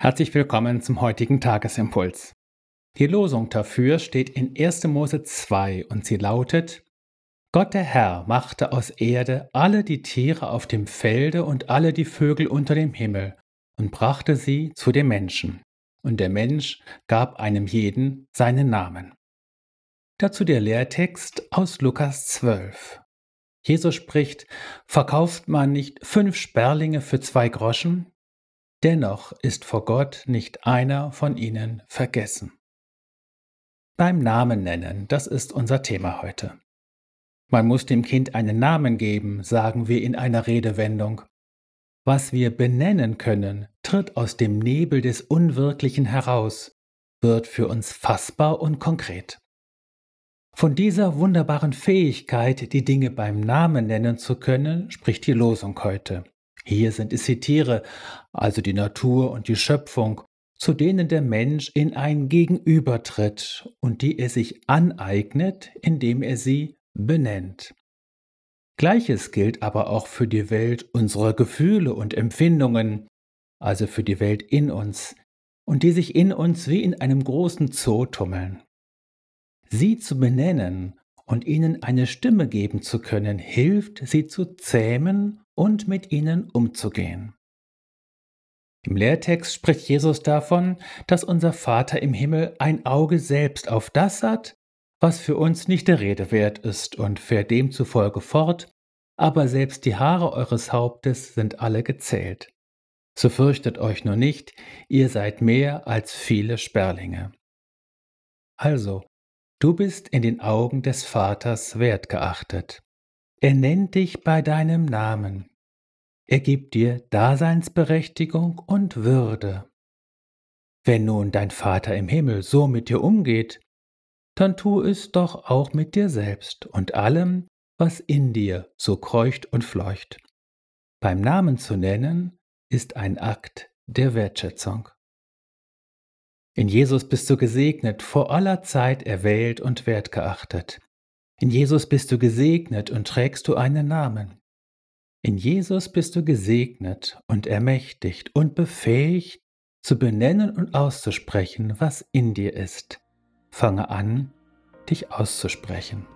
Herzlich willkommen zum heutigen Tagesimpuls. Die Losung dafür steht in 1. Mose 2 und sie lautet: Gott der Herr machte aus Erde alle die Tiere auf dem Felde und alle die Vögel unter dem Himmel und brachte sie zu dem Menschen. Und der Mensch gab einem jeden seinen Namen. Dazu der Lehrtext aus Lukas 12. Jesus spricht: Verkauft man nicht fünf Sperlinge für zwei Groschen? Dennoch ist vor Gott nicht einer von ihnen vergessen. Beim Namen nennen, das ist unser Thema heute. Man muss dem Kind einen Namen geben, sagen wir in einer Redewendung. Was wir benennen können, tritt aus dem Nebel des Unwirklichen heraus, wird für uns fassbar und konkret. Von dieser wunderbaren Fähigkeit, die Dinge beim Namen nennen zu können, spricht die Losung heute. Hier sind es die Tiere, also die Natur und die Schöpfung, zu denen der Mensch in ein Gegenüber tritt und die er sich aneignet, indem er sie benennt. Gleiches gilt aber auch für die Welt unserer Gefühle und Empfindungen, also für die Welt in uns, und die sich in uns wie in einem großen Zoo tummeln. Sie zu benennen und ihnen eine Stimme geben zu können, hilft, sie zu zähmen und mit ihnen umzugehen. Im Lehrtext spricht Jesus davon, dass unser Vater im Himmel ein Auge selbst auf das hat, was für uns nicht der Rede wert ist, und fährt demzufolge fort, aber selbst die Haare eures Hauptes sind alle gezählt. So fürchtet euch nur nicht, ihr seid mehr als viele Sperlinge. Also, du bist in den Augen des Vaters wertgeachtet. Er nennt dich bei deinem Namen. Er gibt dir Daseinsberechtigung und Würde. Wenn nun dein Vater im Himmel so mit dir umgeht, dann tu es doch auch mit dir selbst und allem, was in dir so kreucht und fleucht. Beim Namen zu nennen ist ein Akt der Wertschätzung. In Jesus bist du gesegnet, vor aller Zeit erwählt und wertgeachtet. In Jesus bist du gesegnet und trägst du einen Namen. In Jesus bist du gesegnet und ermächtigt und befähigt, zu benennen und auszusprechen, was in dir ist. Fange an, dich auszusprechen.